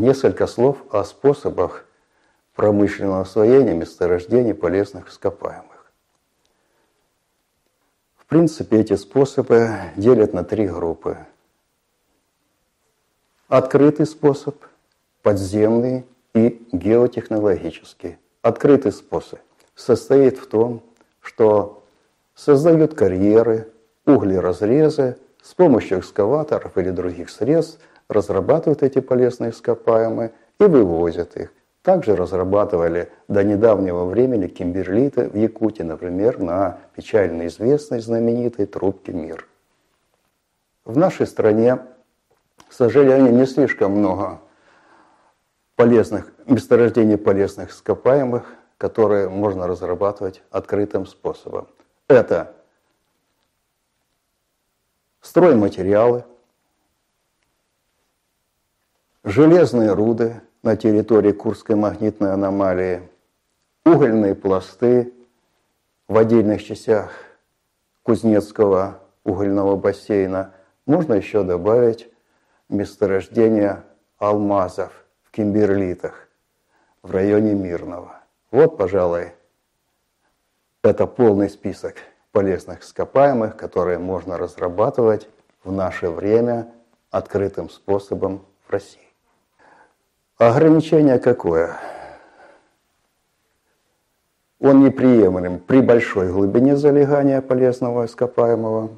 несколько слов о способах промышленного освоения месторождений полезных ископаемых. В принципе, эти способы делят на три группы. Открытый способ, подземный и геотехнологический. Открытый способ состоит в том, что создают карьеры, углеразрезы, с помощью экскаваторов или других средств разрабатывают эти полезные ископаемые и вывозят их. Также разрабатывали до недавнего времени кимберлиты в Якутии, например, на печально известной знаменитой трубке «Мир». В нашей стране, к сожалению, не слишком много полезных, месторождений полезных ископаемых, которые можно разрабатывать открытым способом. Это стройматериалы, железные руды на территории Курской магнитной аномалии, угольные пласты в отдельных частях Кузнецкого угольного бассейна. Можно еще добавить месторождение алмазов в кимберлитах в районе Мирного. Вот, пожалуй, это полный список полезных ископаемых, которые можно разрабатывать в наше время открытым способом в России. Ограничение какое? Он неприемлем при большой глубине залегания полезного ископаемого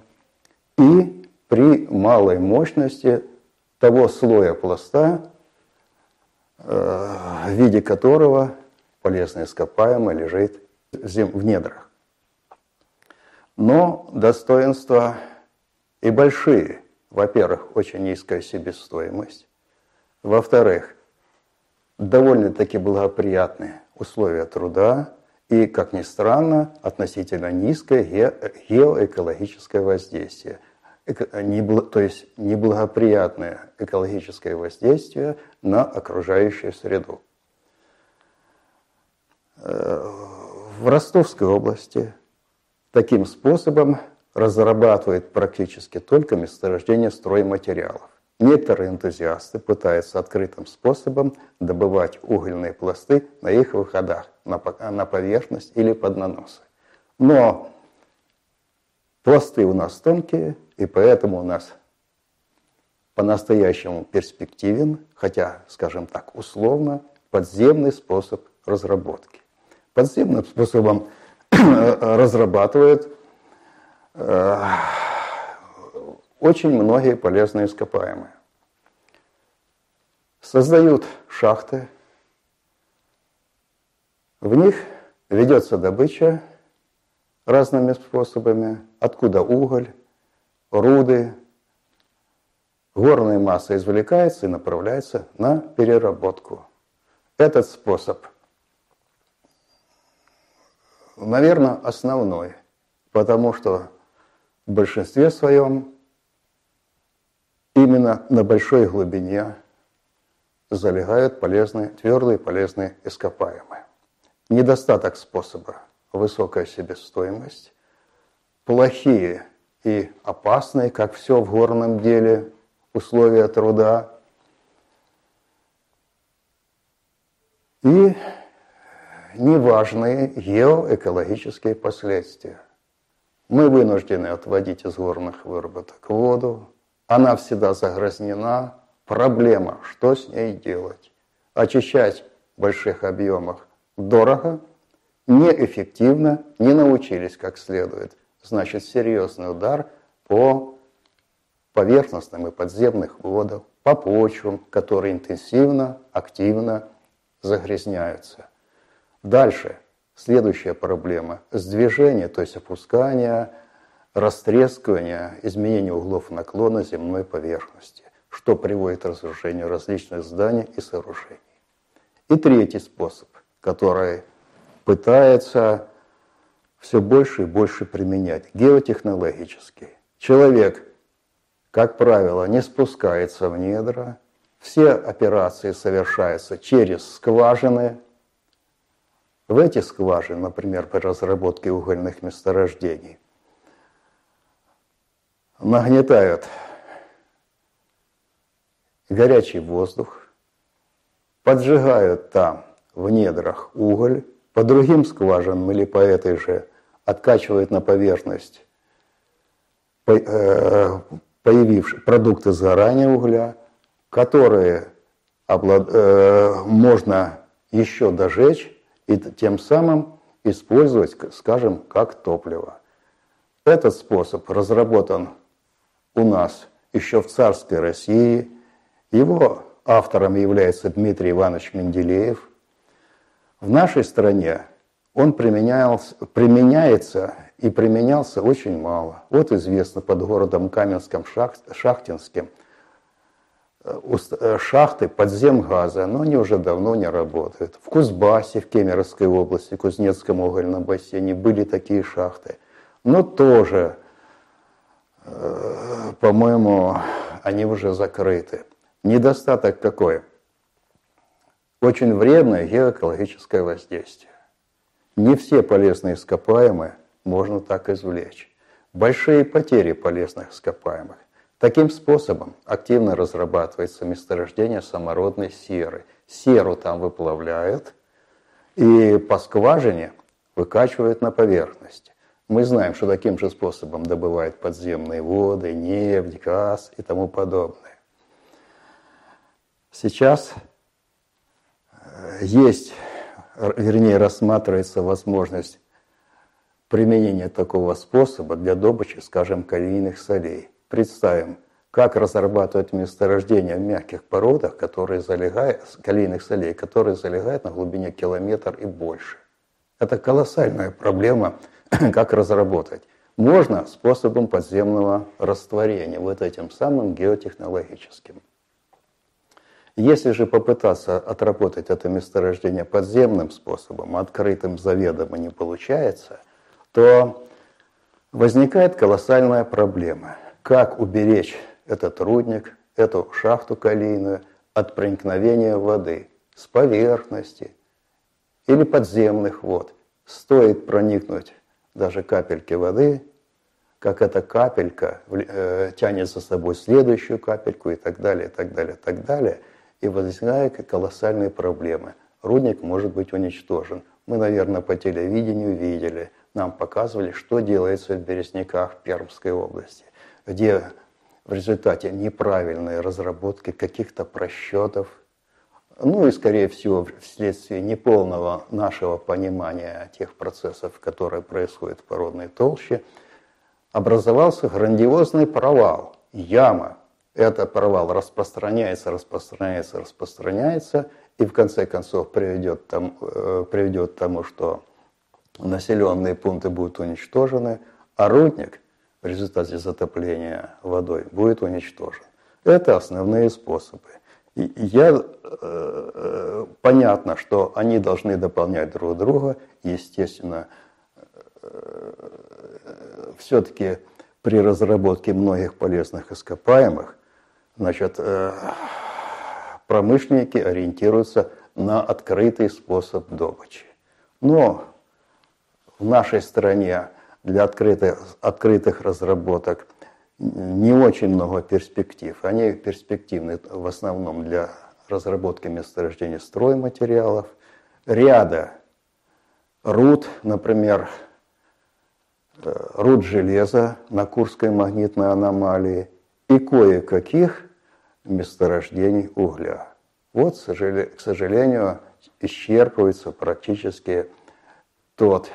и при малой мощности того слоя пласта, э, в виде которого полезное ископаемое лежит в недрах. Но достоинства и большие. Во-первых, очень низкая себестоимость. Во-вторых, довольно-таки благоприятные условия труда и, как ни странно, относительно низкое геоэкологическое воздействие. То есть неблагоприятное экологическое воздействие на окружающую среду. Э, в Ростовской области Таким способом разрабатывает практически только месторождение стройматериалов. Некоторые энтузиасты пытаются открытым способом добывать угольные пласты на их выходах, на поверхность или под наносы. Но пласты у нас тонкие, и поэтому у нас по-настоящему перспективен, хотя, скажем так, условно, подземный способ разработки. Подземным способом разрабатывает э, очень многие полезные ископаемые. Создают шахты, в них ведется добыча разными способами, откуда уголь, руды, горная масса извлекается и направляется на переработку. Этот способ наверное, основной, потому что в большинстве своем именно на большой глубине залегают полезные, твердые полезные ископаемые. Недостаток способа – высокая себестоимость, плохие и опасные, как все в горном деле, условия труда и неважные геоэкологические последствия. Мы вынуждены отводить из горных выработок воду, она всегда загрязнена, проблема, что с ней делать. Очищать в больших объемах дорого, неэффективно, не научились как следует. Значит, серьезный удар по поверхностным и подземных водам, по почвам, которые интенсивно, активно загрязняются. Дальше, следующая проблема. Сдвижение, то есть опускание, растрескивание, изменение углов наклона земной поверхности, что приводит к разрушению различных зданий и сооружений. И третий способ, который пытается все больше и больше применять, геотехнологический. Человек, как правило, не спускается в недра, все операции совершаются через скважины, в эти скважины, например, при разработке угольных месторождений, нагнетают горячий воздух, поджигают там в недрах уголь, по другим скважинам или по этой же откачивают на поверхность э, появившие продукты сгорания угля, которые. Э, можно еще дожечь и тем самым использовать, скажем, как топливо. Этот способ разработан у нас еще в царской России. Его автором является Дмитрий Иванович Менделеев. В нашей стране он применяется и применялся очень мало. Вот известно под городом Каменском Шахтинским э, э, шахты подземгаза, но они уже давно не работают. В Кузбассе, в Кемеровской области, в Кузнецком угольном бассейне были такие шахты. Но тоже, э, по-моему, они уже закрыты. Недостаток какой? Очень вредное геоэкологическое воздействие. Не все полезные ископаемые можно так извлечь. Большие потери полезных ископаемых. Таким способом активно разрабатывается месторождение самородной серы. Серу там выплавляют и по скважине выкачивают на поверхность. Мы знаем, что таким же способом добывают подземные воды, нефть, газ и тому подобное. Сейчас э, есть вернее, рассматривается возможность применения такого способа для добычи, скажем, калийных солей. Представим, как разрабатывать месторождения в мягких породах, которые залегают, калийных солей, которые залегают на глубине километр и больше. Это колоссальная проблема, как разработать. Можно способом подземного растворения, вот этим самым геотехнологическим. Если же попытаться отработать это месторождение подземным способом, открытым заведомо не получается, то возникает колоссальная проблема. Как уберечь этот рудник, эту шахту калийную от проникновения воды с поверхности или подземных вод. Стоит проникнуть даже капельки воды, как эта капелька э, тянет за собой следующую капельку и так далее, и так далее, и так далее – и возникают колоссальные проблемы. Рудник может быть уничтожен. Мы, наверное, по телевидению видели, нам показывали, что делается в Березняках Пермской области, где в результате неправильной разработки каких-то просчетов, ну и, скорее всего, вследствие неполного нашего понимания тех процессов, которые происходят в породной толще, образовался грандиозный провал, яма, этот провал распространяется, распространяется, распространяется, и в конце концов приведет, там, э, приведет к тому, что населенные пункты будут уничтожены, а рудник в результате затопления водой будет уничтожен. Это основные способы. Я, э, э, понятно, что они должны дополнять друг друга, естественно, все-таки при разработке многих полезных ископаемых Значит, э, промышленники ориентируются на открытый способ добычи. Но в нашей стране для открытых, открытых разработок не очень много перспектив. Они перспективны в основном для разработки месторождений стройматериалов, ряда руд, например, э, руд железа на Курской магнитной аномалии – и кое-каких месторождений угля. Вот, к сожалению, исчерпывается практически тот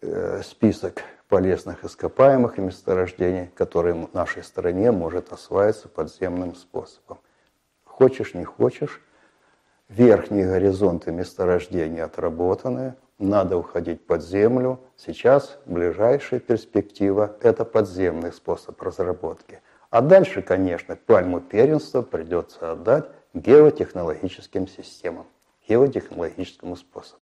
э, список полезных ископаемых и месторождений, который в нашей стране может осваиваться подземным способом. Хочешь, не хочешь, верхние горизонты месторождений отработаны, надо уходить под землю. Сейчас ближайшая перспектива – это подземный способ разработки. А дальше, конечно, пальму первенства придется отдать геотехнологическим системам, геотехнологическому способу.